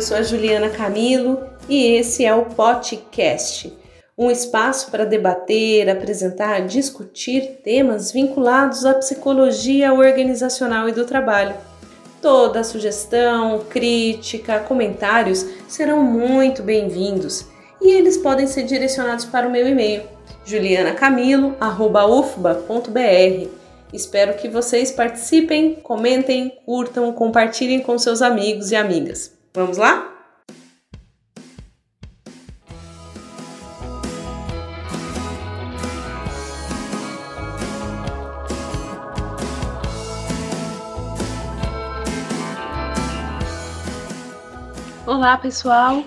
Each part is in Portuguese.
Eu sou a Juliana Camilo e esse é o podcast, um espaço para debater, apresentar, discutir temas vinculados à psicologia organizacional e do trabalho. Toda sugestão, crítica, comentários serão muito bem-vindos e eles podem ser direcionados para o meu e-mail julianacamilo@ufba.br. Espero que vocês participem, comentem, curtam, compartilhem com seus amigos e amigas. Vamos lá? Olá, pessoal!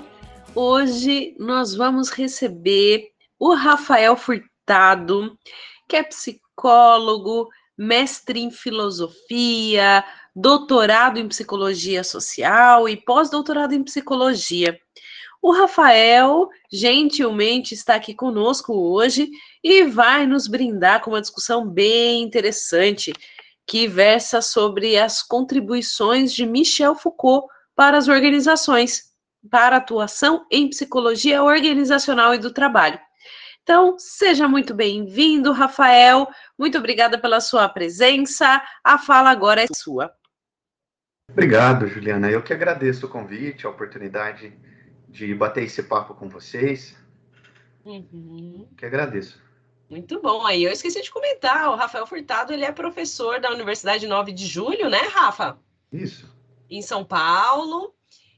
Hoje nós vamos receber o Rafael Furtado, que é psicólogo, mestre em filosofia, doutorado em psicologia social e pós-doutorado em psicologia. O Rafael gentilmente está aqui conosco hoje e vai nos brindar com uma discussão bem interessante que versa sobre as contribuições de Michel Foucault para as organizações para atuação em psicologia organizacional e do trabalho. Então, seja muito bem-vindo, Rafael. Muito obrigada pela sua presença. A fala agora é sua. Obrigado, Juliana. Eu que agradeço o convite, a oportunidade de bater esse papo com vocês. Uhum. Que agradeço. Muito bom. Aí eu esqueci de comentar, o Rafael Furtado, ele é professor da Universidade 9 de Julho, né, Rafa? Isso. Em São Paulo.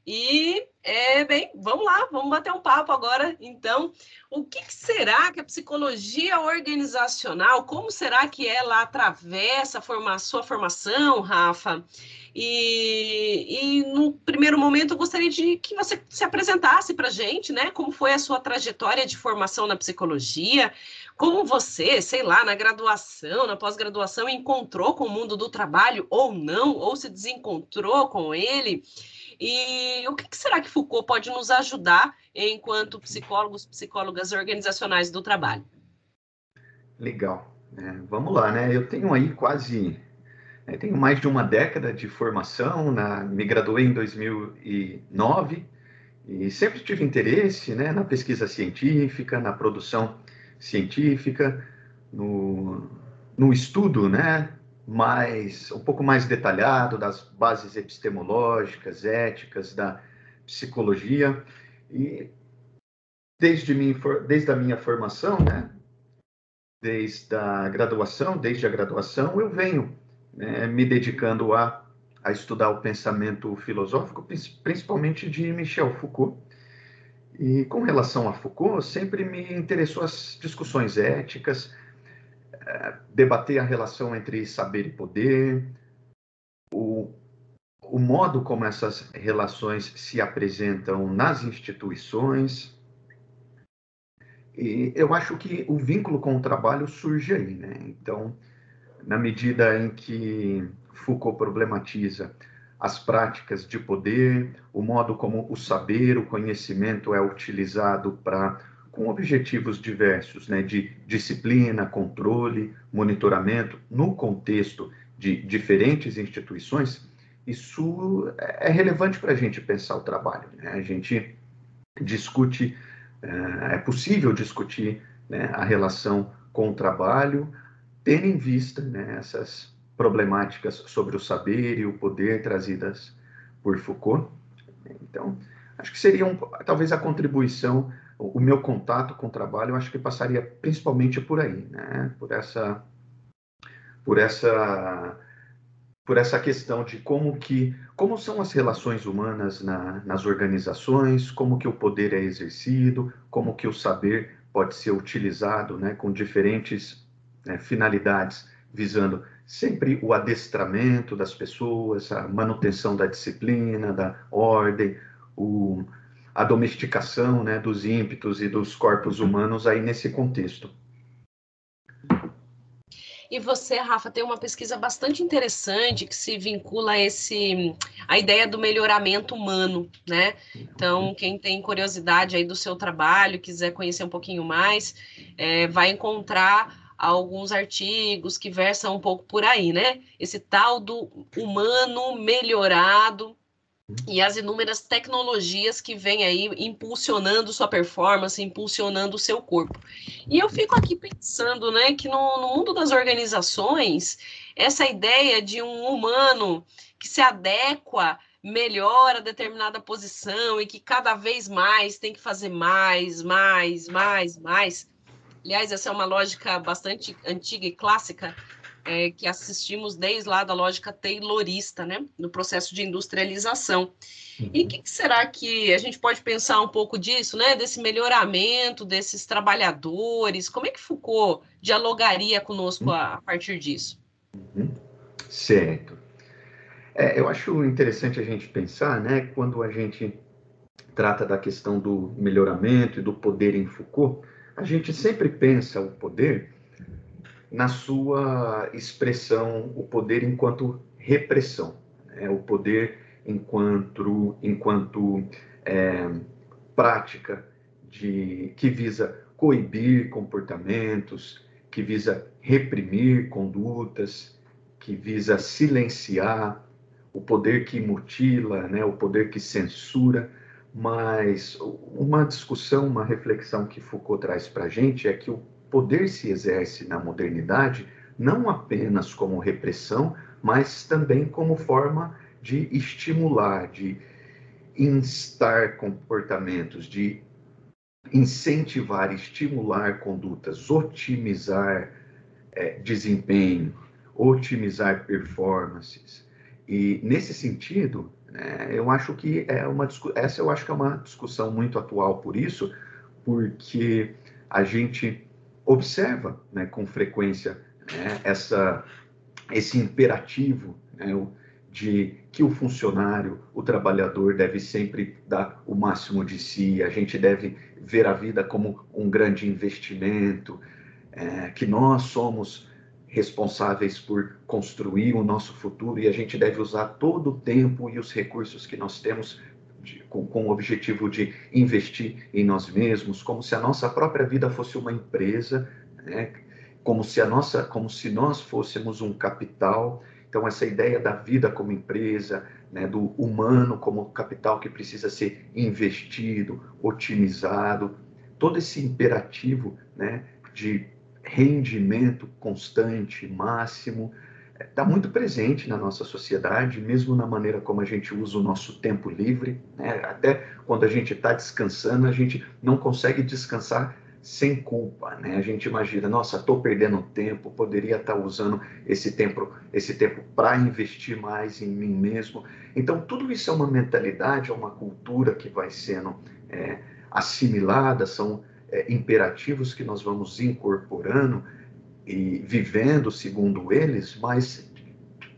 E, é, bem, vamos lá, vamos bater um papo agora. Então, o que, que, será que a psicologia organizacional, como será que ela atravessa a forma, sua formação, Rafa? E, e no primeiro momento eu gostaria de que você se apresentasse para a gente, né? Como foi a sua trajetória de formação na psicologia? Como você, sei lá, na graduação, na pós-graduação, encontrou com o mundo do trabalho ou não, ou se desencontrou com ele? E o que, será que Foucault pode nos ajudar enquanto psicólogos, psicólogas organizacionais do trabalho? Legal. É, vamos lá, né? Eu tenho aí quase, é, tenho mais de uma década de formação, na, me graduei em 2009 e sempre tive interesse, né, na pesquisa científica, na produção científica, no, no estudo, né, mais um pouco mais detalhado das bases epistemológicas, éticas da psicologia e desde minha desde a minha formação, né, desde a graduação, desde a graduação eu venho né, me dedicando a a estudar o pensamento filosófico, principalmente de Michel Foucault. E com relação a Foucault, sempre me interessou as discussões éticas, debater a relação entre saber e poder, o, o modo como essas relações se apresentam nas instituições. E eu acho que o vínculo com o trabalho surge aí, né? Então, na medida em que Foucault problematiza as práticas de poder, o modo como o saber, o conhecimento é utilizado para com objetivos diversos, né, de disciplina, controle, monitoramento, no contexto de diferentes instituições, isso é relevante para a gente pensar o trabalho. Né? A gente discute, é, é possível discutir né, a relação com o trabalho, tendo em vista né, essas problemáticas sobre o saber e o poder trazidas por Foucault. Então, acho que seria um, talvez a contribuição o meu contato com o trabalho, eu acho que passaria principalmente por aí, né? Por essa, por essa, por essa questão de como que, como são as relações humanas na, nas organizações, como que o poder é exercido, como que o saber pode ser utilizado, né? Com diferentes né, finalidades, visando sempre o adestramento das pessoas, a manutenção da disciplina, da ordem, o a domesticação né, dos ímpetos e dos corpos humanos aí nesse contexto. E você, Rafa, tem uma pesquisa bastante interessante que se vincula a esse a ideia do melhoramento humano, né? Então, quem tem curiosidade aí do seu trabalho, quiser conhecer um pouquinho mais, é, vai encontrar alguns artigos que versam um pouco por aí, né? Esse tal do humano melhorado, e as inúmeras tecnologias que vêm aí impulsionando sua performance, impulsionando o seu corpo. E eu fico aqui pensando, né, que no, no mundo das organizações, essa ideia de um humano que se adequa melhor a determinada posição e que cada vez mais tem que fazer mais, mais, mais, mais. Aliás, essa é uma lógica bastante antiga e clássica é, que assistimos desde lá da lógica taylorista, né, no processo de industrialização. Uhum. E o que, que, será que a gente pode pensar um pouco disso, né, desse melhoramento desses trabalhadores? Como é que Foucault dialogaria conosco a, a partir disso? Uhum. Certo. É, eu acho interessante a gente pensar, né, quando a gente trata da questão do melhoramento e do poder em Foucault, a gente sempre pensa o poder na sua expressão, o poder enquanto repressão, né? o poder enquanto, enquanto é, prática de, que visa coibir comportamentos, que visa reprimir condutas, que visa silenciar, o poder que mutila, né? o poder que censura. Mas uma discussão, uma reflexão que Foucault traz para a gente é que o poder se exerce na modernidade não apenas como repressão, mas também como forma de estimular, de instar comportamentos, de incentivar, estimular condutas, otimizar é, desempenho, otimizar performances. E nesse sentido, né, eu acho que é uma essa eu acho que é uma discussão muito atual por isso, porque a gente observa né, com frequência né, essa, esse imperativo né, de que o funcionário, o trabalhador deve sempre dar o máximo de si, a gente deve ver a vida como um grande investimento, é, que nós somos responsáveis por construir o nosso futuro e a gente deve usar todo o tempo e os recursos que nós temos de, com, com o objetivo de investir em nós mesmos, como se a nossa própria vida fosse uma empresa, né? como se a nossa, como se nós fôssemos um capital. Então essa ideia da vida como empresa, né, do humano como capital que precisa ser investido, otimizado, todo esse imperativo, né, de rendimento constante, máximo, está muito presente na nossa sociedade, mesmo na maneira como a gente usa o nosso tempo livre. Né? Até quando a gente está descansando, a gente não consegue descansar sem culpa, né? A gente imagina, nossa, estou perdendo tempo, poderia estar tá usando esse tempo, esse tempo para investir mais em mim mesmo. Então, tudo isso é uma mentalidade, é uma cultura que vai sendo é, assimilada, são é, imperativos que nós vamos incorporando e vivendo segundo eles, mas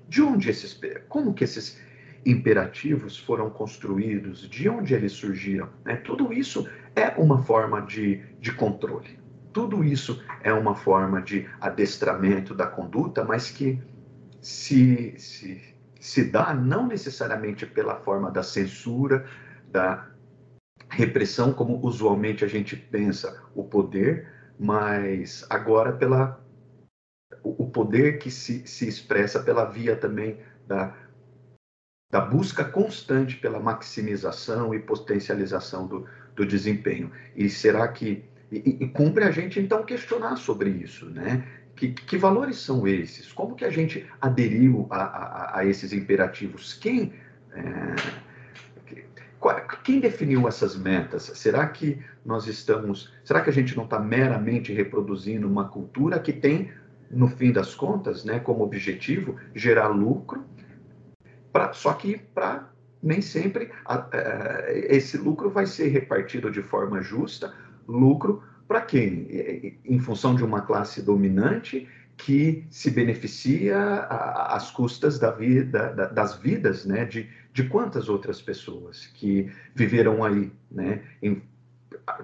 de onde esses, como que esses imperativos foram construídos, de onde eles surgiram? Né? Tudo isso é uma forma de, de controle. Tudo isso é uma forma de adestramento da conduta, mas que se, se, se dá não necessariamente pela forma da censura, da repressão, como usualmente a gente pensa o poder, mas agora pela o poder que se, se expressa pela via também da, da busca constante pela maximização e potencialização do, do desempenho. E será que. E, e, cumpre a gente então questionar sobre isso, né? Que, que valores são esses? Como que a gente aderiu a, a, a esses imperativos? Quem. É, quem definiu essas metas? Será que nós estamos. Será que a gente não está meramente reproduzindo uma cultura que tem no fim das contas, né, como objetivo, gerar lucro, pra, só que para nem sempre a, a, esse lucro vai ser repartido de forma justa, lucro para quem? Em função de uma classe dominante que se beneficia às custas da vida, da, das vidas né, de, de quantas outras pessoas que viveram aí, né, em,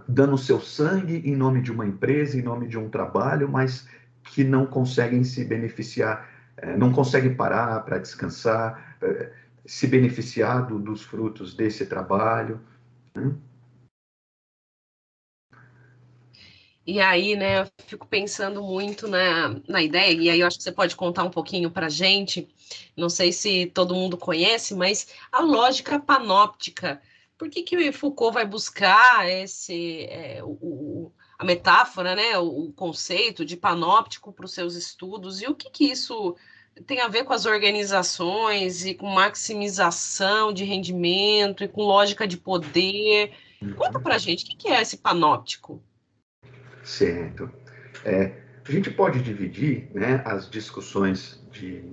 dando seu sangue em nome de uma empresa, em nome de um trabalho, mas que não conseguem se beneficiar, é, não conseguem parar para descansar, é, se beneficiar do, dos frutos desse trabalho. Né? E aí, né, eu fico pensando muito na, na ideia, e aí eu acho que você pode contar um pouquinho para gente, não sei se todo mundo conhece, mas a lógica panóptica. Por que, que Foucault vai buscar esse, é, o, a metáfora, né, o, conceito de panóptico para os seus estudos, e o que, que isso tem a ver com as organizações e com maximização de rendimento e com lógica de poder? Conta para a gente, o que, que é esse panóptico? Certo. É, a gente pode dividir né, as discussões de,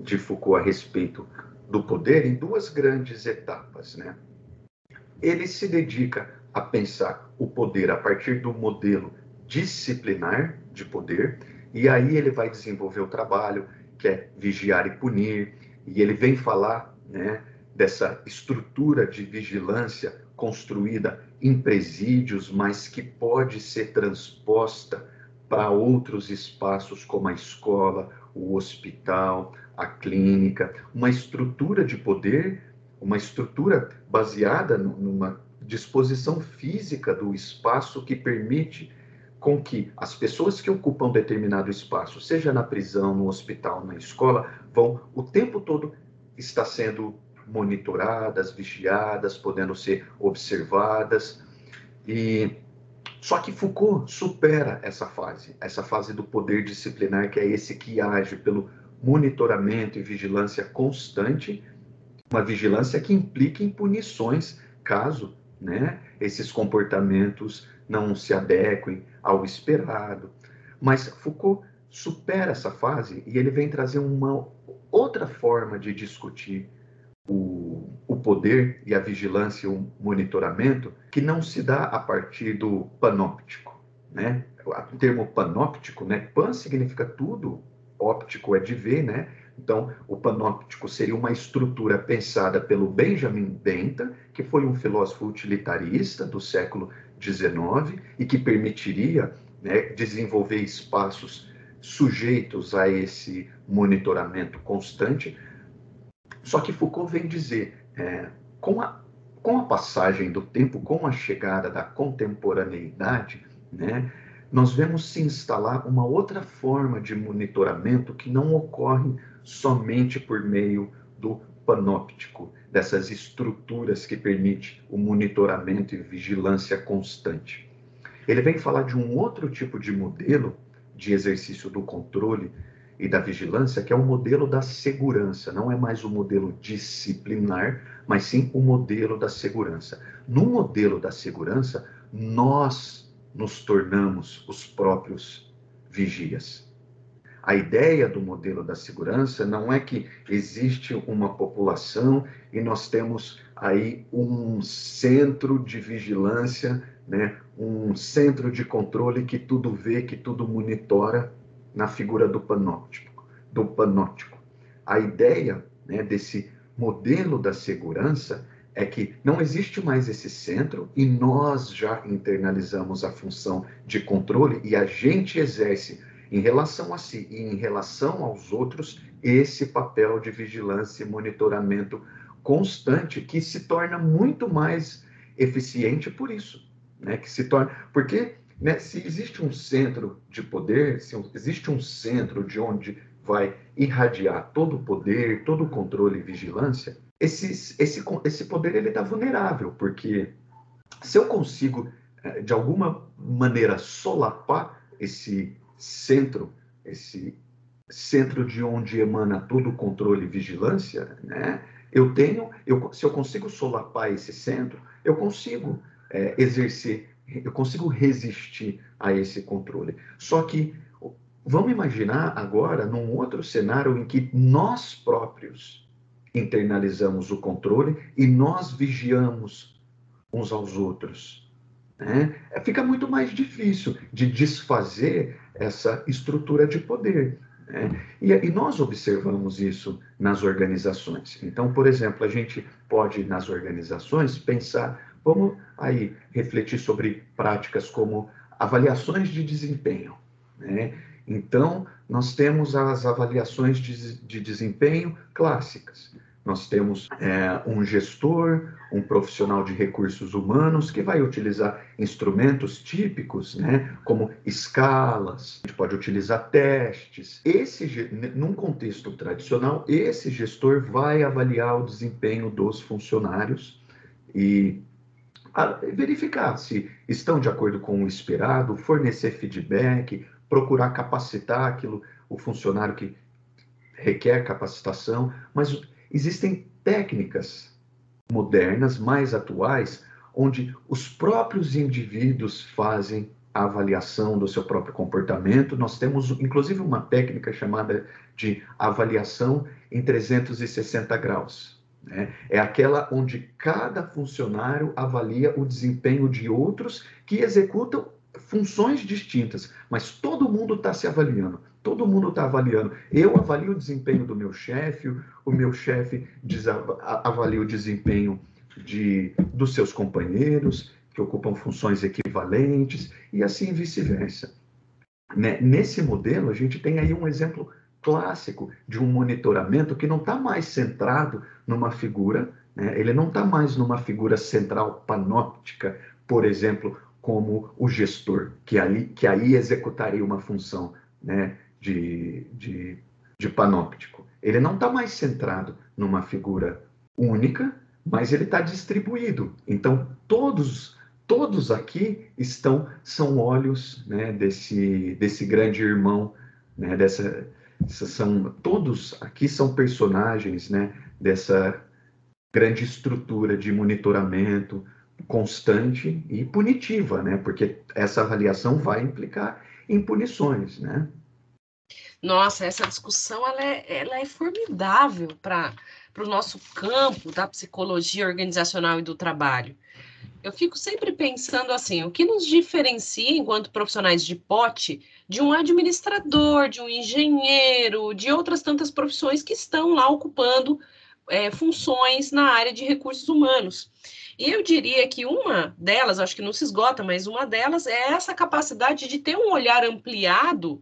de Foucault a respeito do poder em duas grandes etapas. Né? Ele se dedica a pensar o poder a partir do modelo disciplinar de poder, e aí ele vai desenvolver o trabalho, que é vigiar e punir, e ele vem falar né, dessa estrutura de vigilância construída em presídios, mas que pode ser transposta para outros espaços como a escola, o hospital, a clínica, uma estrutura de poder, uma estrutura baseada numa disposição física do espaço que permite com que as pessoas que ocupam determinado espaço, seja na prisão, no hospital, na escola, vão o tempo todo estar sendo monitoradas, vigiadas, podendo ser observadas. E só que Foucault supera essa fase, essa fase do poder disciplinar, que é esse que age pelo monitoramento e vigilância constante, uma vigilância que implica em punições caso né, esses comportamentos não se adequem ao esperado. Mas Foucault supera essa fase e ele vem trazer uma outra forma de discutir o, o poder e a vigilância e o monitoramento que não se dá a partir do panóptico, né? O termo panóptico, né? Pan significa tudo, óptico é de ver, né? Então, o panóptico seria uma estrutura pensada pelo Benjamin Bentham, que foi um filósofo utilitarista do século XIX e que permitiria né, desenvolver espaços sujeitos a esse monitoramento constante, só que Foucault vem dizer, é, com, a, com a passagem do tempo, com a chegada da contemporaneidade, né, nós vemos se instalar uma outra forma de monitoramento que não ocorre somente por meio do panóptico, dessas estruturas que permite o monitoramento e vigilância constante. Ele vem falar de um outro tipo de modelo de exercício do controle e da vigilância, que é o modelo da segurança. Não é mais o modelo disciplinar, mas sim o modelo da segurança. No modelo da segurança, nós nos tornamos os próprios vigias. A ideia do modelo da segurança não é que existe uma população e nós temos aí um centro de vigilância, né, um centro de controle que tudo vê, que tudo monitora na figura do panóptico. Do panóptico. A ideia né, desse modelo da segurança é que não existe mais esse centro e nós já internalizamos a função de controle e a gente exerce em relação a si e em relação aos outros esse papel de vigilância e monitoramento constante que se torna muito mais eficiente por isso, né? Que se torna porque né, se existe um centro de poder, se existe um centro de onde vai irradiar todo o poder, todo o controle e vigilância, esse, esse, esse poder ele está vulnerável, porque se eu consigo, eh, de alguma maneira, solapar esse centro, esse centro de onde emana todo o controle e vigilância, né? Eu tenho, eu, se eu consigo solapar esse centro, eu consigo é, exercer eu consigo resistir a esse controle. Só que vamos imaginar agora num outro cenário em que nós próprios internalizamos o controle e nós vigiamos uns aos outros. Né? Fica muito mais difícil de desfazer essa estrutura de poder. Né? E, e, nós observamos isso nas organizações. Então, por exemplo, a gente pode, nas organizações, pensar Vamos aí refletir sobre práticas como avaliações de desempenho. Né? Então, nós temos as avaliações de, de desempenho clássicas. Nós temos é, um gestor, um profissional de recursos humanos que vai utilizar instrumentos típicos, né, como escalas, a gente pode utilizar testes. Esse, num contexto tradicional, esse gestor vai avaliar o desempenho dos funcionários e verificar se estão de acordo com o esperado, fornecer feedback, procurar capacitar aquilo, o funcionário que requer capacitação, mas existem técnicas modernas, mais atuais, onde os próprios indivíduos fazem a avaliação do seu próprio comportamento. Nós temos, inclusive, uma técnica chamada de avaliação em 360 graus. Né? É aquela onde cada funcionário avalia o desempenho de outros que executam funções distintas, mas todo mundo está se avaliando. Todo mundo está avaliando. Eu avalio o desempenho do meu chefe, o meu chefe avalia o desempenho de, dos seus companheiros, que ocupam funções equivalentes, e assim vice-versa. Né? Nesse modelo, a gente tem aí um exemplo clássico de um monitoramento que não está mais centrado numa figura, né? ele não está mais numa figura central panóptica, por exemplo, como o gestor, que, ali, que aí executaria uma função né? De, de, de panóptico. Ele não está mais centrado numa figura única, mas ele está distribuído. Então, todos todos aqui estão são olhos né, desse, desse grande irmão, né, dessa, são todos aqui são personagens né, dessa grande estrutura de monitoramento constante e punitiva, né, porque essa avaliação vai implicar em punições, né? Nossa, essa discussão ela é, ela é formidável para o nosso campo da psicologia organizacional e do trabalho. Eu fico sempre pensando assim: o que nos diferencia enquanto profissionais de pote de um administrador, de um engenheiro, de outras tantas profissões que estão lá ocupando é, funções na área de recursos humanos? E eu diria que uma delas, acho que não se esgota, mas uma delas é essa capacidade de ter um olhar ampliado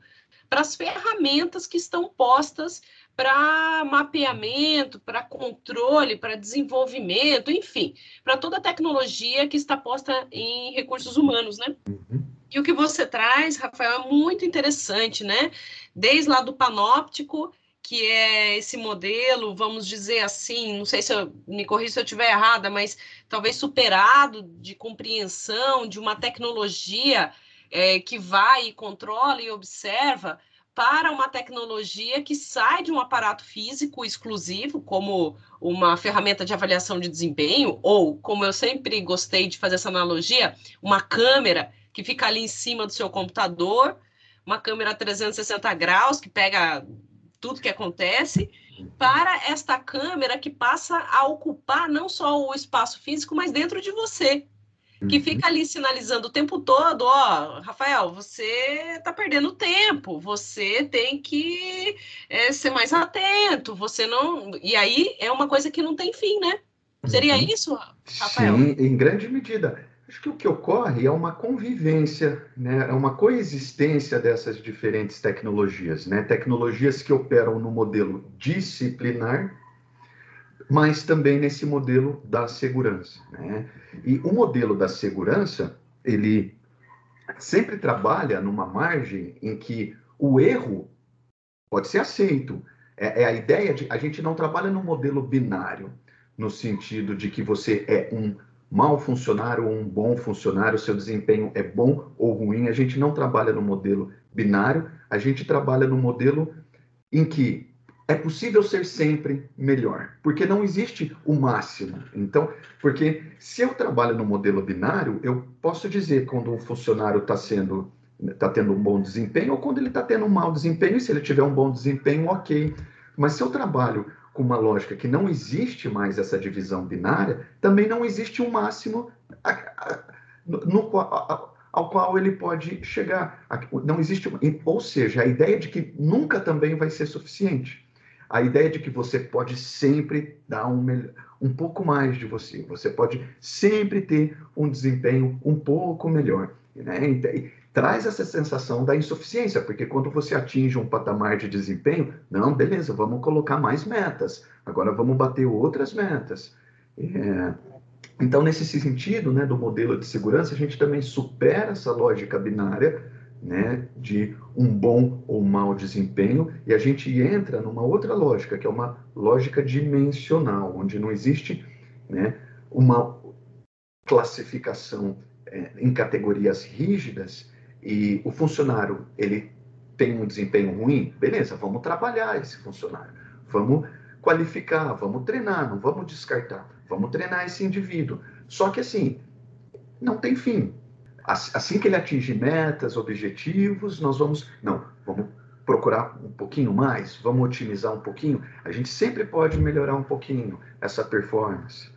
para as ferramentas que estão postas para mapeamento, para controle, para desenvolvimento, enfim, para toda a tecnologia que está posta em recursos humanos, né? Uhum. E o que você traz, Rafael, é muito interessante, né? Desde lá do panóptico, que é esse modelo, vamos dizer assim, não sei se eu me corrija se eu estiver errada, mas talvez superado de compreensão de uma tecnologia é, que vai e controla e observa para uma tecnologia que sai de um aparato físico exclusivo, como uma ferramenta de avaliação de desempenho, ou, como eu sempre gostei de fazer essa analogia, uma câmera que fica ali em cima do seu computador, uma câmera 360 graus que pega tudo que acontece, para esta câmera que passa a ocupar não só o espaço físico, mas dentro de você que uhum. fica ali sinalizando o tempo todo, ó, Rafael, você está perdendo tempo, você tem que é, ser mais atento, você não. E aí é uma coisa que não tem fim, né? Seria uhum. isso, Rafael? Sim, em grande medida. Acho que o que ocorre é uma convivência, né? é uma coexistência dessas diferentes tecnologias, né? Tecnologias que operam no modelo disciplinar, mas também nesse modelo da segurança. Né? E o modelo da segurança, ele sempre trabalha numa margem em que o erro pode ser aceito. É, é, a ideia de a gente não trabalha no modelo binário, no sentido de que você é um mau funcionário ou um bom funcionário, seu desempenho é bom ou ruim. A gente não trabalha no modelo binário, a gente trabalha no modelo em que é possível ser sempre melhor, porque não existe o máximo. Então, porque se eu trabalho no modelo binário, eu posso dizer quando um funcionário está sendo está tendo um bom desempenho ou quando ele está tendo um mau desempenho, e se ele tiver um bom desempenho, ok. Mas se eu trabalho com uma lógica que não existe mais essa divisão binária, também não existe um máximo no, ao qual ele pode chegar. Não existe, ou seja, a ideia de que nunca também vai ser suficiente a ideia de que você pode sempre dar um, um pouco mais de você, você pode sempre ter um desempenho um pouco melhor. Né? traz essa sensação da insuficiência, porque quando você atinge um patamar de desempenho, não, beleza, vamos colocar mais metas, agora vamos bater outras metas. É, então, nesse sentido, né, do modelo de segurança, a gente também supera essa lógica binária, né, de um bom ou mau desempenho, e a gente entra numa outra lógica, que é uma lógica dimensional, onde não existe, né, uma classificação é, em categorias rígidas, e o funcionário ele tem um desempenho ruim, beleza, vamos trabalhar esse funcionário, vamos qualificar, vamos treinar, não vamos descartar, vamos treinar esse indivíduo. Só que assim, não tem fim. Assim que ele atinge metas, objetivos, nós vamos, não, vamos procurar um pouquinho mais, vamos otimizar um pouquinho. A gente sempre pode melhorar um pouquinho essa performance.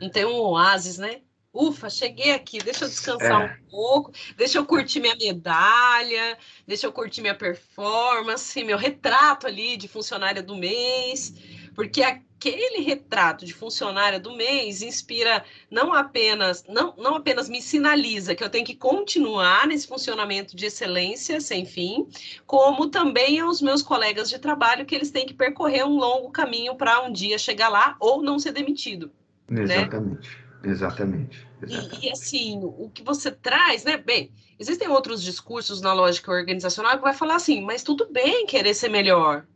Não tem um oásis, né? ufa, cheguei aqui, deixa eu descansar é. um pouco, deixa eu curtir minha medalha, deixa eu curtir minha performance, meu retrato ali de funcionária do mês, porque aquele retrato de funcionária do mês inspira não apenas, não, não apenas me sinaliza que eu tenho que continuar nesse funcionamento de excelência sem fim, como também aos meus colegas de trabalho que eles têm que percorrer um longo caminho para um dia chegar lá ou não ser demitido. Exatamente. Né? Exatamente. exatamente. E, e, assim, o que você traz, né? Bem, existem outros discursos na lógica organizacional que vai falar assim, mas tudo bem querer ser melhor.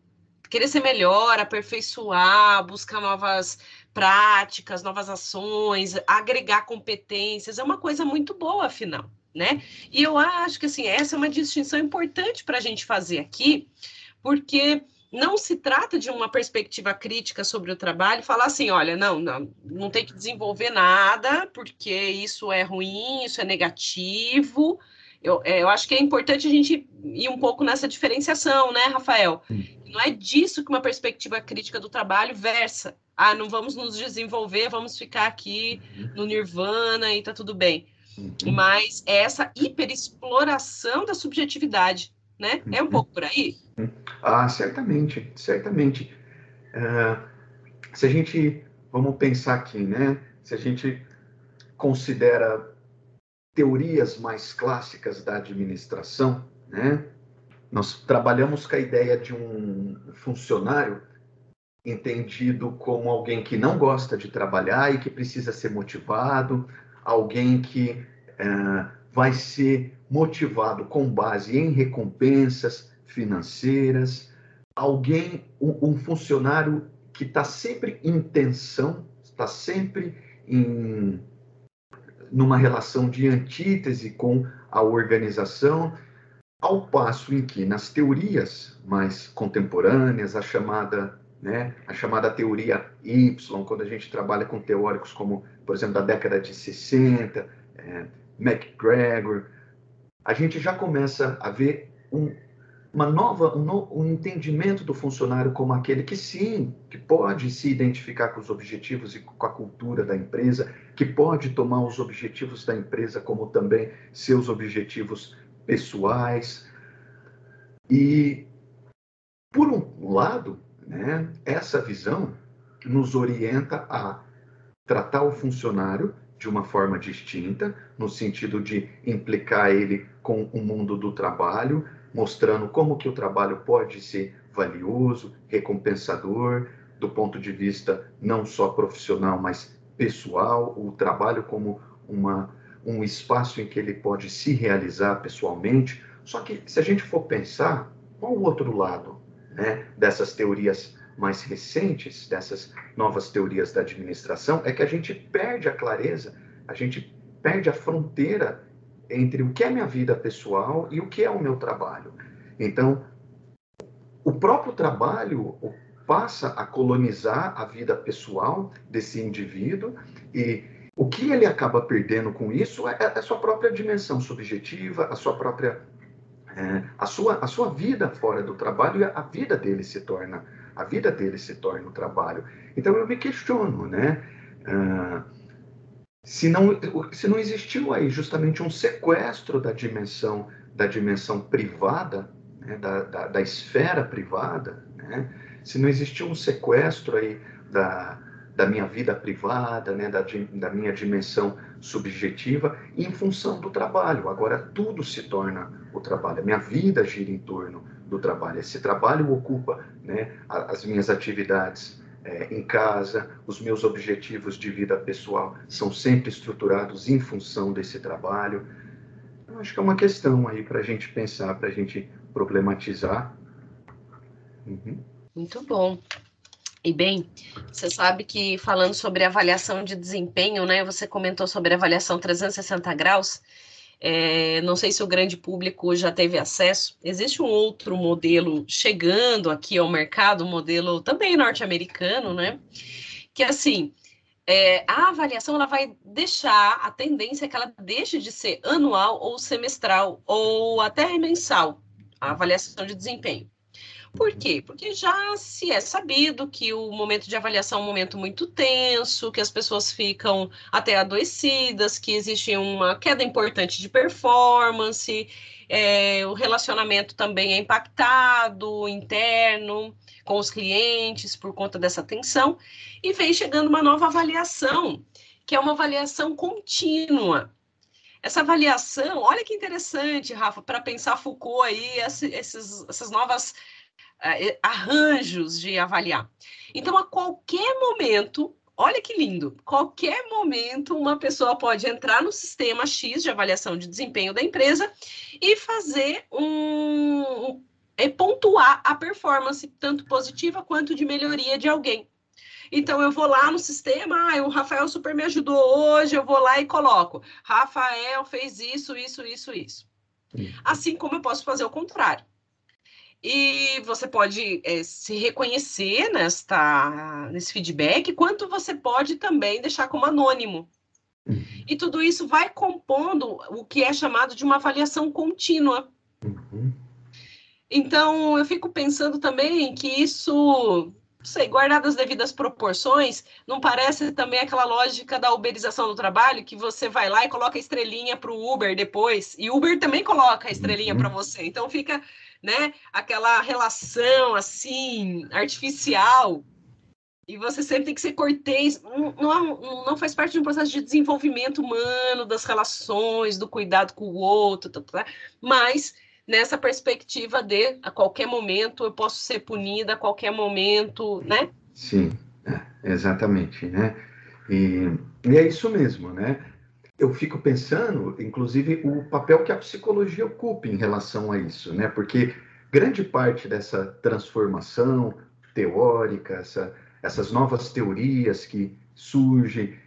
Querer ser melhor, aperfeiçoar, buscar novas práticas, novas ações, agregar competências, é uma coisa muito boa, afinal, né? E eu acho que, assim, essa é uma distinção importante para a gente fazer aqui, porque não se trata de uma perspectiva crítica sobre o trabalho, falar assim, olha, não, não, não tem que desenvolver nada, porque isso é ruim, isso é negativo. Eu, é, eu acho que é importante a gente ir um pouco nessa diferenciação, né, Rafael? Não é disso que uma perspectiva crítica do trabalho versa. Ah, não vamos nos desenvolver, vamos ficar aqui uhum. no nirvana e tá tudo bem. Uhum. Mas é essa hiperexploração da subjetividade né? É um uhum. pouco por aí? Ah, certamente, certamente. Uh, se a gente, vamos pensar aqui, né? Se a gente considera teorias mais clássicas da administração, né? Nós trabalhamos com a ideia de um funcionário entendido como alguém que não gosta de trabalhar e que precisa ser motivado, alguém que uh, vai ser motivado com base em recompensas financeiras, alguém, um, um funcionário que está sempre em tensão, está sempre em numa relação de antítese com a organização, ao passo em que nas teorias mais contemporâneas, a chamada, né, a chamada teoria Y, quando a gente trabalha com teóricos como, por exemplo, da década de 60, é, McGregor, a gente já começa a ver um, uma nova, um, no, um, entendimento do funcionário como aquele que sim, que pode se identificar com os objetivos e com a cultura da empresa, que pode tomar os objetivos da empresa como também seus objetivos pessoais. E, por um lado, né, essa visão nos orienta a tratar o funcionário de uma forma distinta, no sentido de implicar ele com o mundo do trabalho, mostrando como que o trabalho pode ser valioso, recompensador, do ponto de vista não só profissional, mas pessoal, o trabalho como uma, um espaço em que ele pode se realizar pessoalmente. Só que se a gente for pensar, qual o outro lado né, dessas teorias mais recentes, dessas novas teorias da administração, é que a gente perde a clareza, a gente perde a fronteira entre o que é minha vida pessoal e o que é o meu trabalho. Então, o próprio trabalho passa a colonizar a vida pessoal desse indivíduo e o que ele acaba perdendo com isso é, é a sua própria dimensão subjetiva, a sua própria é, a sua a sua vida fora do trabalho a vida dele se torna a vida dele se torna o trabalho. Então eu me questiono, né? Ah, se não, se não existiu aí justamente um sequestro da dimensão da dimensão privada, né, da, da, da, esfera privada, né? se não existiu um sequestro aí da, da minha vida privada, né, da, da minha dimensão subjetiva, em função do trabalho. Agora tudo se torna o trabalho. A minha vida gira em torno do trabalho. Esse trabalho ocupa né, as minhas atividades é, em casa, os meus objetivos de vida pessoal são sempre estruturados em função desse trabalho. Eu acho que é uma questão aí para a gente pensar, para a gente problematizar. Uhum. Muito bom. E bem, você sabe que falando sobre avaliação de desempenho, né? Você comentou sobre avaliação 360 graus. É, não sei se o grande público já teve acesso. Existe um outro modelo chegando aqui ao mercado, um modelo também norte-americano, né? Que assim, é, a avaliação ela vai deixar a tendência que ela deixe de ser anual ou semestral ou até mensal, a avaliação de desempenho. Por quê? Porque já se é sabido que o momento de avaliação é um momento muito tenso, que as pessoas ficam até adoecidas, que existe uma queda importante de performance, é, o relacionamento também é impactado, interno, com os clientes, por conta dessa tensão, e vem chegando uma nova avaliação, que é uma avaliação contínua. Essa avaliação, olha que interessante, Rafa, para pensar Foucault aí, esses, essas novas arranjos de avaliar. Então, a qualquer momento, olha que lindo, qualquer momento uma pessoa pode entrar no sistema X de avaliação de desempenho da empresa e fazer um, é pontuar a performance, tanto positiva quanto de melhoria de alguém. Então, eu vou lá no sistema, ah, o Rafael super me ajudou hoje, eu vou lá e coloco. Rafael fez isso, isso, isso, isso. Assim como eu posso fazer o contrário. E você pode é, se reconhecer nesta, nesse feedback, quanto você pode também deixar como anônimo. Uhum. E tudo isso vai compondo o que é chamado de uma avaliação contínua. Uhum. Então, eu fico pensando também que isso sei, guardado as devidas proporções, não parece também aquela lógica da uberização do trabalho, que você vai lá e coloca a estrelinha para o Uber depois, e Uber também coloca a estrelinha uhum. para você. Então fica, né, aquela relação assim artificial. E você sempre tem que ser cortês. Não, não, não faz parte de um processo de desenvolvimento humano, das relações, do cuidado com o outro, tá, tá, tá. mas nessa perspectiva de a qualquer momento eu posso ser punida, a qualquer momento, né? Sim, é, exatamente, né? E, e é isso mesmo, né? Eu fico pensando, inclusive, o papel que a psicologia ocupa em relação a isso, né? Porque grande parte dessa transformação teórica, essa, essas novas teorias que surgem,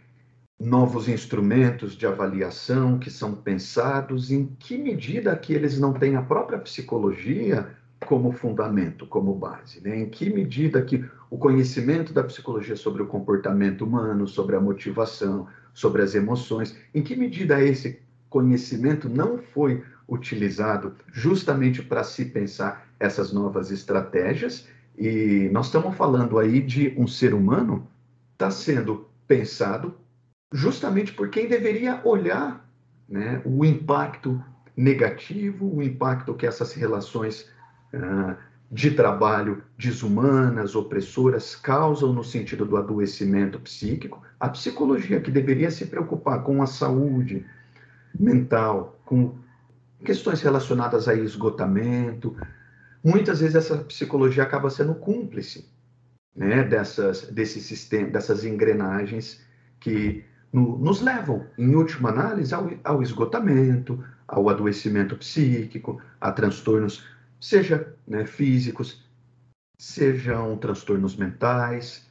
novos instrumentos de avaliação que são pensados, em que medida que eles não têm a própria psicologia como fundamento, como base, né? Em que medida que o conhecimento da psicologia sobre o comportamento humano, sobre a motivação, sobre as emoções, em que medida esse conhecimento não foi utilizado justamente para se pensar essas novas estratégias? E nós estamos falando aí de um ser humano está sendo pensado justamente por quem deveria olhar né, o impacto negativo, o impacto que essas relações de trabalho desumanas, opressoras, causam no sentido do adoecimento psíquico. A psicologia, que deveria se preocupar com a saúde mental, com questões relacionadas a esgotamento, muitas vezes essa psicologia acaba sendo cúmplice né, dessas, desse sistema, dessas engrenagens que no, nos levam, em última análise, ao, ao esgotamento, ao adoecimento psíquico, a transtornos, seja né, físicos, sejam transtornos mentais.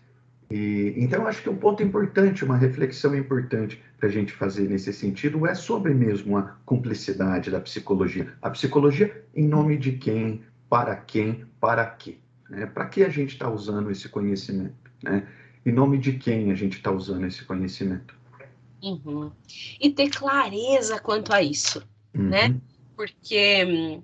E, então, acho que um ponto importante, uma reflexão importante para a gente fazer nesse sentido é sobre mesmo a cumplicidade da psicologia. A psicologia em nome de quem, para quem, para quê? Né? Para que a gente está usando esse conhecimento? Né? Em nome de quem a gente está usando esse conhecimento? Uhum. E ter clareza quanto a isso, né? uhum. né? Porque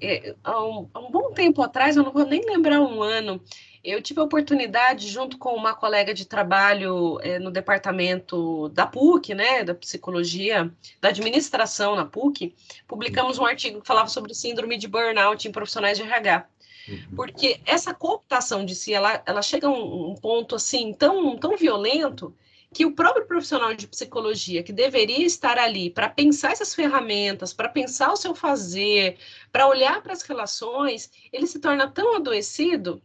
é, há, um, há, um, bom tempo atrás, eu não vou nem lembrar um ano, eu tive a oportunidade, junto com uma colega de trabalho é, no departamento da PUC, né, da psicologia, da administração na PUC, publicamos um artigo que falava sobre síndrome de burnout em profissionais de RH. Uhum. Porque essa cooptação de si, ela, ela chega a um, um ponto assim tão, tão violento que o próprio profissional de psicologia, que deveria estar ali para pensar essas ferramentas, para pensar o seu fazer, para olhar para as relações, ele se torna tão adoecido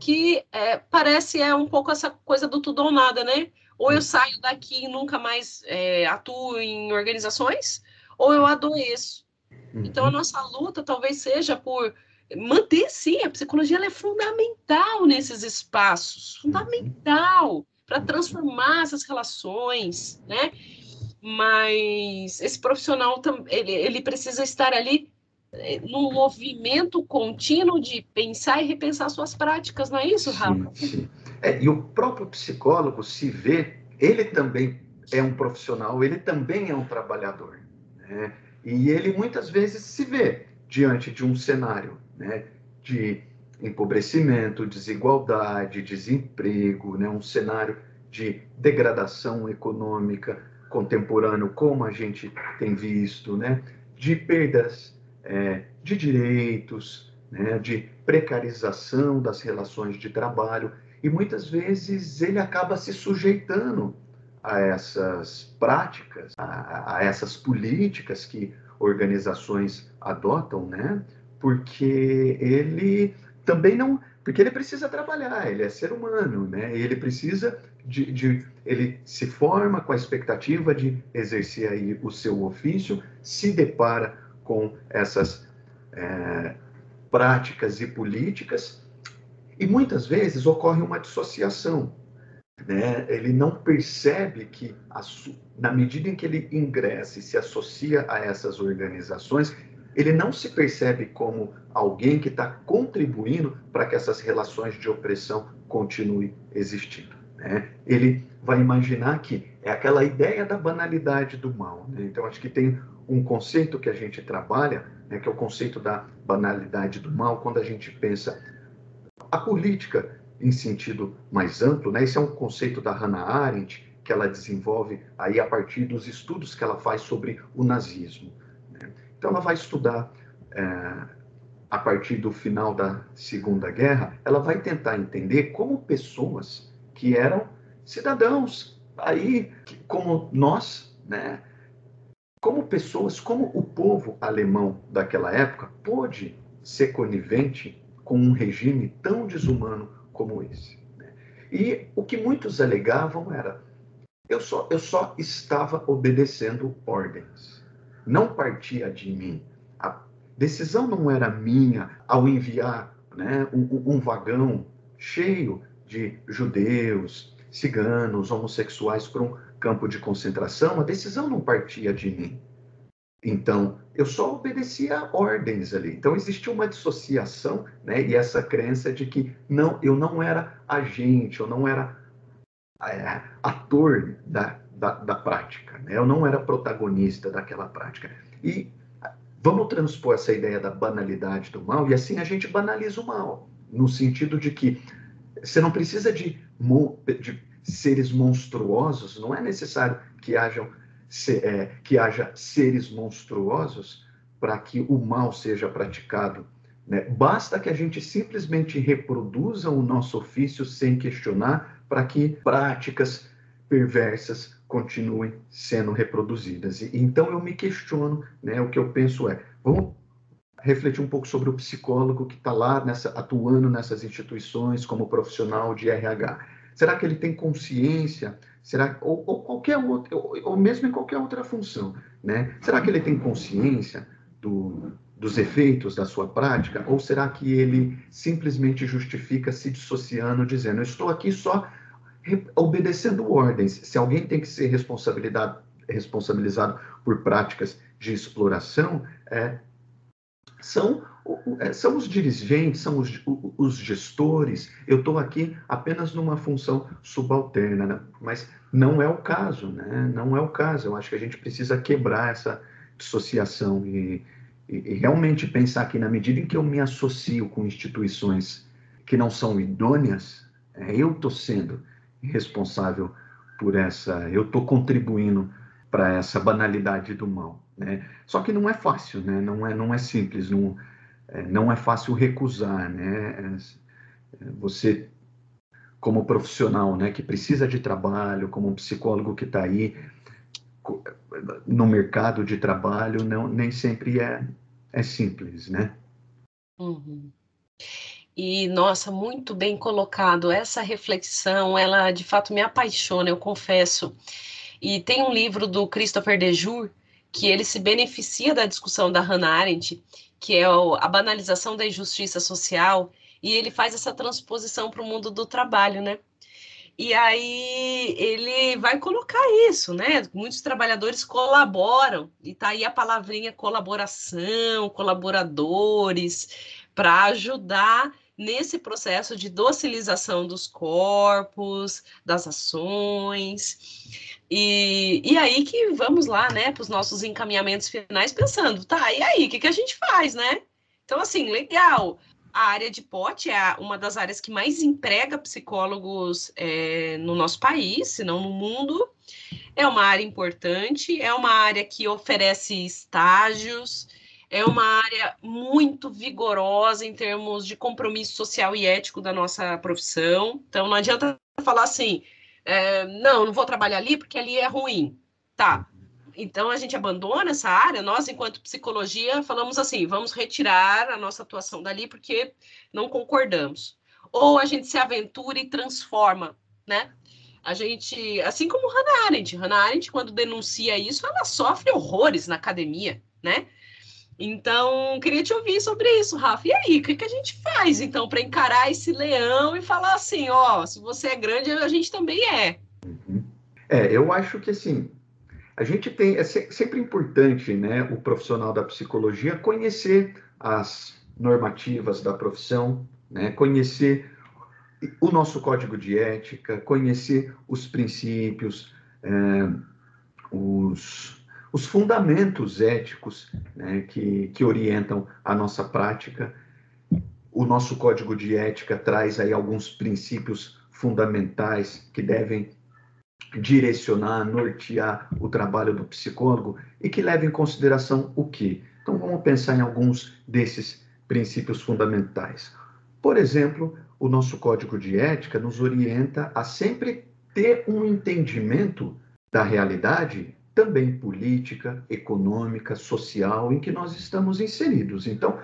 que é, parece é um pouco essa coisa do tudo ou nada, né? Ou eu saio daqui e nunca mais é, atuo em organizações, ou eu adoeço. Então, a uhum. nossa luta talvez seja por manter, sim, a psicologia é fundamental nesses espaços, fundamental para transformar essas relações, né? Mas esse profissional ele, ele precisa estar ali eh, num movimento contínuo de pensar e repensar suas práticas, não é isso, Rafa? Sim, sim. É, e o próprio psicólogo se vê, ele também é um profissional, ele também é um trabalhador. Né? E ele muitas vezes se vê diante de um cenário né, de empobrecimento, desigualdade, desemprego, né, um cenário de degradação econômica contemporâneo, como a gente tem visto, né, de perdas é, de direitos, né, de precarização das relações de trabalho, e muitas vezes ele acaba se sujeitando a essas práticas, a, a essas políticas que organizações adotam, né? Porque ele também não, porque ele precisa trabalhar, ele é ser humano, né? Ele precisa de, de, ele se forma com a expectativa de exercer aí o seu ofício, se depara com essas é, práticas e políticas e muitas vezes ocorre uma dissociação né? Ele não percebe que, na medida em que ele ingressa e se associa a essas organizações, ele não se percebe como alguém que está contribuindo para que essas relações de opressão continuem existindo. Né? Ele vai imaginar que é aquela ideia da banalidade do mal. Né? Então, acho que tem um conceito que a gente trabalha, né, que é o conceito da banalidade do mal, quando a gente pensa a política em sentido mais amplo, né? Esse é um conceito da Hannah Arendt que ela desenvolve aí a partir dos estudos que ela faz sobre o nazismo. Então ela vai estudar é, a partir do final da Segunda Guerra, ela vai tentar entender como pessoas que eram cidadãos aí como nós, né? Como pessoas, como o povo alemão daquela época pôde ser conivente com um regime tão desumano como esse. Né? E o que muitos alegavam era: eu só, eu só estava obedecendo ordens, não partia de mim. A decisão não era minha ao enviar né, um, um vagão cheio de judeus, ciganos, homossexuais para um campo de concentração, a decisão não partia de mim. Então, eu só obedecia ordens ali. Então, existia uma dissociação, né? E essa crença de que não, eu não era agente, eu não era é, ator da, da, da prática, né? Eu não era protagonista daquela prática. E vamos transpor essa ideia da banalidade do mal, e assim a gente banaliza o mal, no sentido de que você não precisa de, de seres monstruosos, não é necessário que hajam se, é, que haja seres monstruosos para que o mal seja praticado. Né? Basta que a gente simplesmente reproduza o nosso ofício sem questionar para que práticas perversas continuem sendo reproduzidas. E, então eu me questiono, né? O que eu penso é, vamos refletir um pouco sobre o psicólogo que está lá nessa, atuando nessas instituições como profissional de RH. Será que ele tem consciência Será ou, ou qualquer outra, ou, ou, mesmo em qualquer outra função, né? Será que ele tem consciência do, dos efeitos da sua prática ou será que ele simplesmente justifica se dissociando, dizendo: "Eu estou aqui só obedecendo ordens. Se alguém tem que ser responsabilizado por práticas de exploração, é, são, é, são os dirigentes, são os, os gestores. Eu estou aqui apenas numa função subalterna, né? mas não é o caso, né? Não é o caso. Eu acho que a gente precisa quebrar essa dissociação e, e, e realmente pensar que na medida em que eu me associo com instituições que não são idôneas, é, eu estou sendo responsável por essa, eu estou contribuindo para essa banalidade do mal. Né? Só que não é fácil, né? não, é, não é simples. Não, é, não é fácil recusar, né? É, você, como profissional, né, que precisa de trabalho, como um psicólogo que está aí no mercado de trabalho, não, nem sempre é, é simples, né? Uhum. E, nossa, muito bem colocado. Essa reflexão, ela de fato me apaixona, eu confesso. E tem um livro do Christopher Dejour que ele se beneficia da discussão da Hannah Arendt, que é a banalização da injustiça social, e ele faz essa transposição para o mundo do trabalho, né? E aí ele vai colocar isso, né? Muitos trabalhadores colaboram, e tá aí a palavrinha colaboração, colaboradores, para ajudar nesse processo de docilização dos corpos, das ações. E, e aí que vamos lá, né, para os nossos encaminhamentos finais, pensando, tá, e aí, o que, que a gente faz, né? Então, assim, legal. A área de pote é uma das áreas que mais emprega psicólogos é, no nosso país, se não no mundo. É uma área importante, é uma área que oferece estágios, é uma área muito vigorosa em termos de compromisso social e ético da nossa profissão. Então, não adianta falar assim, é, não, não vou trabalhar ali porque ali é ruim. Tá. Então, a gente abandona essa área. Nós, enquanto psicologia, falamos assim: vamos retirar a nossa atuação dali porque não concordamos. Ou a gente se aventura e transforma, né? A gente, assim como Hannah Arendt, Hannah Arendt, quando denuncia isso, ela sofre horrores na academia, né? Então, queria te ouvir sobre isso, Rafa. E aí, o que, que a gente faz, então, para encarar esse leão e falar assim: ó, se você é grande, a gente também é? Uhum. É, eu acho que assim, a gente tem. É sempre importante, né, o profissional da psicologia conhecer as normativas da profissão, né, conhecer o nosso código de ética, conhecer os princípios, é, os os fundamentos éticos né, que, que orientam a nossa prática. O nosso código de ética traz aí alguns princípios fundamentais que devem direcionar, nortear o trabalho do psicólogo e que leva em consideração o quê? Então vamos pensar em alguns desses princípios fundamentais. Por exemplo, o nosso código de ética nos orienta a sempre ter um entendimento da realidade também política, econômica, social em que nós estamos inseridos. Então,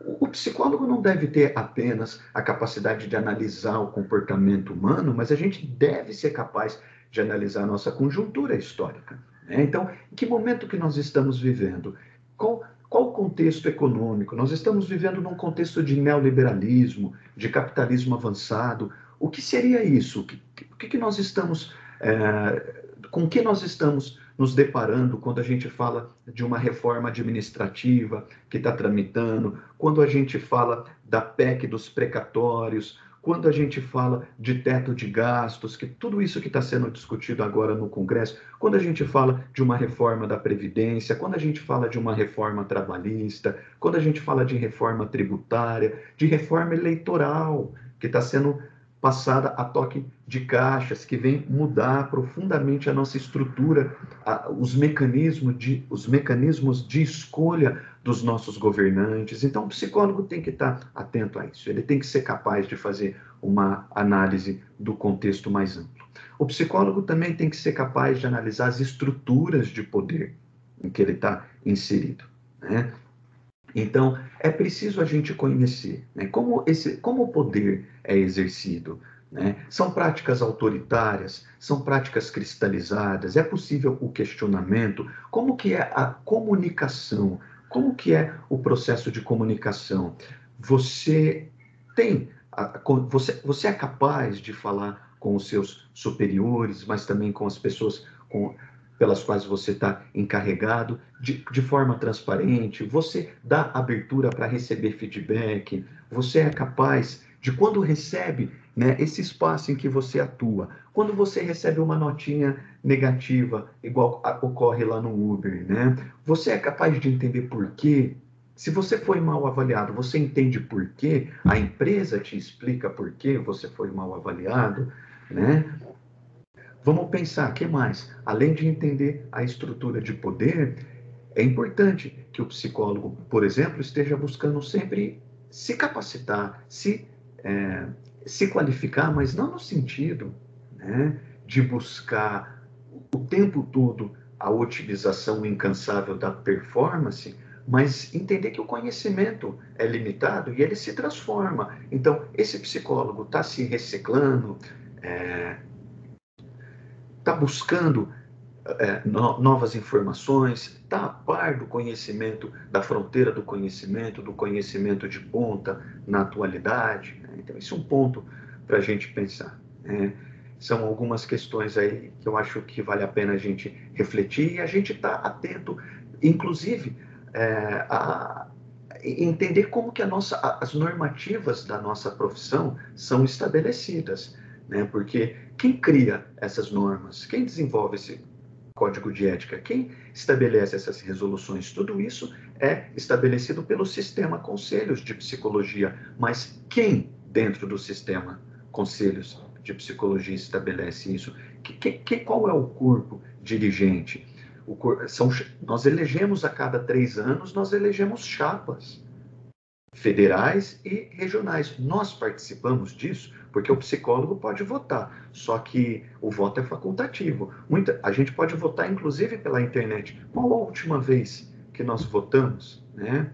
o psicólogo não deve ter apenas a capacidade de analisar o comportamento humano, mas a gente deve ser capaz de analisar a nossa conjuntura histórica. Né? Então, em que momento que nós estamos vivendo? Qual, qual o contexto econômico? Nós estamos vivendo num contexto de neoliberalismo, de capitalismo avançado. O que seria isso? O que, que, que nós estamos, é, com que nós estamos nos deparando quando a gente fala de uma reforma administrativa que está tramitando, quando a gente fala da PEC dos precatórios, quando a gente fala de teto de gastos, que tudo isso que está sendo discutido agora no Congresso, quando a gente fala de uma reforma da Previdência, quando a gente fala de uma reforma trabalhista, quando a gente fala de reforma tributária, de reforma eleitoral, que está sendo passada a toque de caixas, que vem mudar profundamente a nossa estrutura, a, os, mecanismos de, os mecanismos de escolha dos nossos governantes. Então, o psicólogo tem que estar atento a isso, ele tem que ser capaz de fazer uma análise do contexto mais amplo. O psicólogo também tem que ser capaz de analisar as estruturas de poder em que ele está inserido. Né? Então, é preciso a gente conhecer né, como, esse, como o poder é exercido. Né? São práticas autoritárias, são práticas cristalizadas, é possível o questionamento, como que é a comunicação, como que é o processo de comunicação. Você tem, você, você é capaz de falar com os seus superiores, mas também com as pessoas com, pelas quais você está encarregado, de, de forma transparente, você dá abertura para receber feedback, você é capaz de quando recebe né, esse espaço em que você atua, quando você recebe uma notinha negativa, igual a, ocorre lá no Uber, né, você é capaz de entender por quê? Se você foi mal avaliado, você entende por quê? A empresa te explica por que você foi mal avaliado, né? Vamos pensar, que mais? Além de entender a estrutura de poder, é importante que o psicólogo, por exemplo, esteja buscando sempre se capacitar, se, é, se qualificar, mas não no sentido né, de buscar o tempo todo a otimização incansável da performance, mas entender que o conhecimento é limitado e ele se transforma. Então, esse psicólogo está se reciclando, é, tá buscando é, no, novas informações, está a par do conhecimento, da fronteira do conhecimento, do conhecimento de ponta na atualidade. Né? Então, esse é um ponto para a gente pensar. Né? São algumas questões aí que eu acho que vale a pena a gente refletir e a gente está atento, inclusive, é, a entender como que nossa, as normativas da nossa profissão são estabelecidas, né? Porque quem cria essas normas, quem desenvolve esse código de ética, quem estabelece essas resoluções, tudo isso é estabelecido pelo sistema conselhos de psicologia, mas quem dentro do sistema conselhos de psicologia estabelece isso? Que, que, qual é o corpo dirigente? são, nós elegemos a cada três anos, nós elegemos chapas federais e regionais. Nós participamos disso porque o psicólogo pode votar, só que o voto é facultativo. Muita, a gente pode votar, inclusive, pela internet. Qual a última vez que nós votamos né,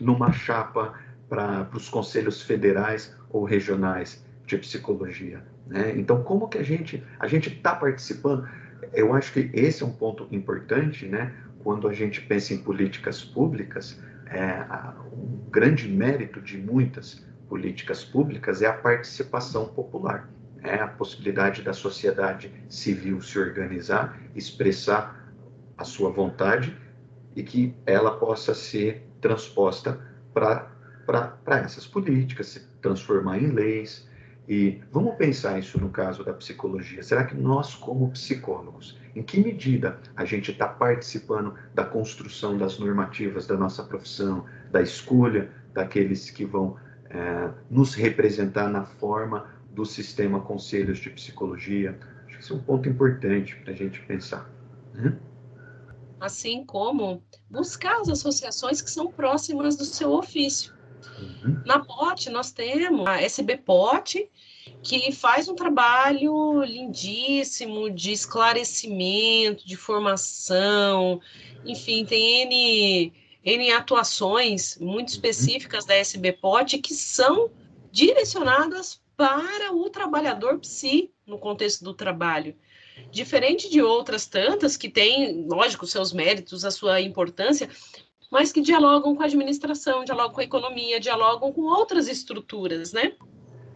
numa chapa para os conselhos federais ou regionais de psicologia? Né? Então, como que a gente a gente está participando? eu acho que esse é um ponto importante, né? Quando a gente pensa em políticas públicas, é, um grande mérito de muitas políticas públicas é a participação popular, é a possibilidade da sociedade civil se organizar, expressar a sua vontade e que ela possa ser transposta para essas políticas, se transformar em leis, e vamos pensar isso no caso da psicologia. Será que nós, como psicólogos, em que medida a gente está participando da construção das normativas da nossa profissão, da escolha daqueles que vão é, nos representar na forma do sistema conselhos de psicologia? Acho que isso é um ponto importante para a gente pensar. Né? Assim como buscar as associações que são próximas do seu ofício. Uhum. Na POT, nós temos a SBPOT, que faz um trabalho lindíssimo de esclarecimento, de formação, enfim, tem N, N atuações muito uhum. específicas da SBPOT que são direcionadas para o trabalhador psi no contexto do trabalho. Diferente de outras tantas que têm, lógico, seus méritos, a sua importância, mas que dialogam com a administração, dialogam com a economia, dialogam com outras estruturas, né?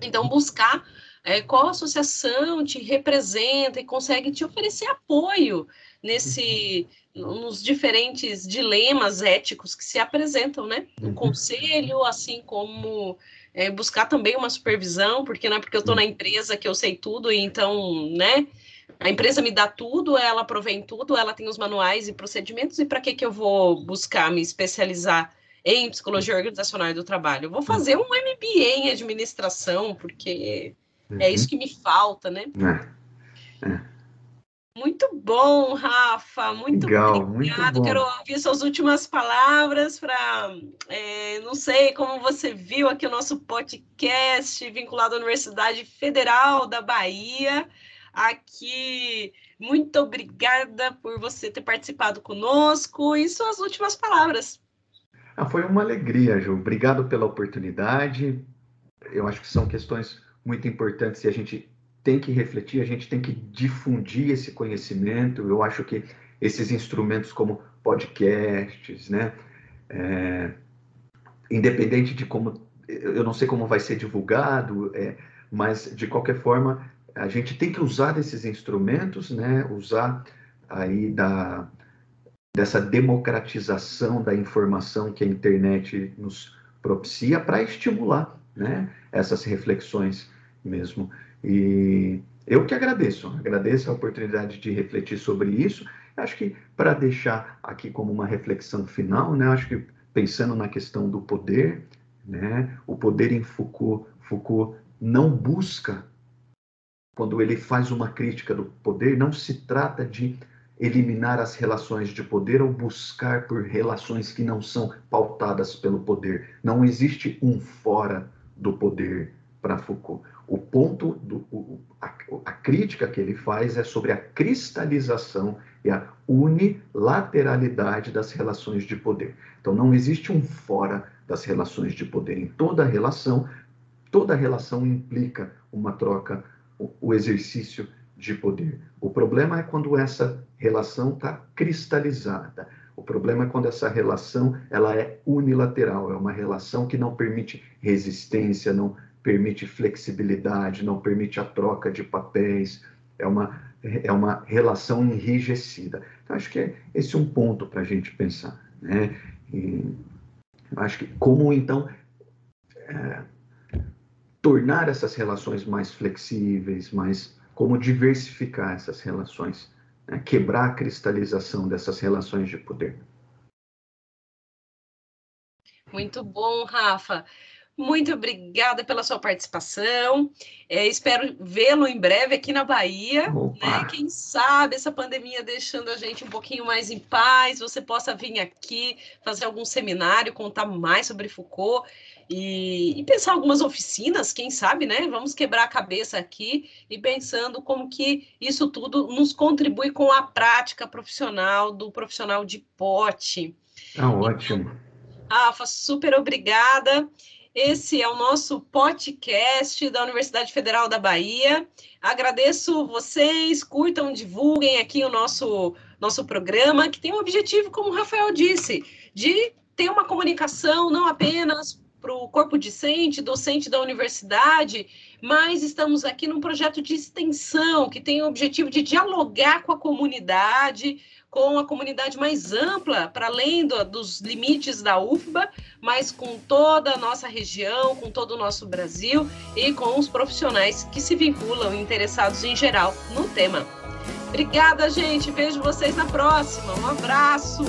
Então, buscar é, qual associação te representa e consegue te oferecer apoio nesse nos diferentes dilemas éticos que se apresentam, né? No uhum. conselho, assim como é, buscar também uma supervisão, porque não é porque eu estou na empresa que eu sei tudo, e então, né? A empresa me dá tudo, ela provém tudo, ela tem os manuais e procedimentos, e para que, que eu vou buscar me especializar em psicologia organizacional e do trabalho? Eu vou fazer um MBA em administração, porque uhum. é isso que me falta, né? É. É. Muito bom, Rafa. Muito Legal, obrigado. Muito Quero ouvir suas últimas palavras para. É, não sei como você viu aqui o nosso podcast vinculado à Universidade Federal da Bahia aqui. Muito obrigada por você ter participado conosco e suas últimas palavras. Ah, foi uma alegria, Ju. Obrigado pela oportunidade. Eu acho que são questões muito importantes e a gente tem que refletir, a gente tem que difundir esse conhecimento. Eu acho que esses instrumentos como podcasts, né? É, independente de como, eu não sei como vai ser divulgado, é, mas de qualquer forma a gente tem que usar esses instrumentos, né? Usar aí da dessa democratização da informação que a internet nos propicia para estimular, né? Essas reflexões mesmo. E eu que agradeço, agradeço a oportunidade de refletir sobre isso. Acho que para deixar aqui como uma reflexão final, né? Acho que pensando na questão do poder, né? O poder em Foucault, Foucault não busca quando ele faz uma crítica do poder, não se trata de eliminar as relações de poder ou buscar por relações que não são pautadas pelo poder. Não existe um fora do poder para Foucault. O ponto, do, o, a, a crítica que ele faz é sobre a cristalização e a unilateralidade das relações de poder. Então não existe um fora das relações de poder. Em toda relação, toda relação implica uma troca, o, o exercício de poder. O problema é quando essa relação está cristalizada. O problema é quando essa relação ela é unilateral, é uma relação que não permite resistência, não permite flexibilidade, não permite a troca de papéis, é uma, é uma relação enrijecida. Então, acho que é esse um ponto para a gente pensar. Né? E acho que como, então, é, tornar essas relações mais flexíveis, mais como diversificar essas relações, né? quebrar a cristalização dessas relações de poder. Muito bom, Rafa. Muito obrigada pela sua participação. É, espero vê-lo em breve aqui na Bahia. Né? Quem sabe essa pandemia deixando a gente um pouquinho mais em paz, você possa vir aqui fazer algum seminário, contar mais sobre Foucault. E, e, pensar algumas oficinas, quem sabe, né? Vamos quebrar a cabeça aqui e pensando como que isso tudo nos contribui com a prática profissional do profissional de pote. Tá ótimo. Rafa, super obrigada. Esse é o nosso podcast da Universidade Federal da Bahia. Agradeço vocês, curtam, divulguem aqui o nosso, nosso programa, que tem um objetivo, como o Rafael disse, de ter uma comunicação não apenas para o corpo discente, docente da universidade, mas estamos aqui num projeto de extensão que tem o objetivo de dialogar com a comunidade, com a comunidade mais ampla, para além do, dos limites da UFBA, mas com toda a nossa região, com todo o nosso Brasil e com os profissionais que se vinculam interessados em geral no tema. Obrigada, gente. Vejo vocês na próxima. Um abraço.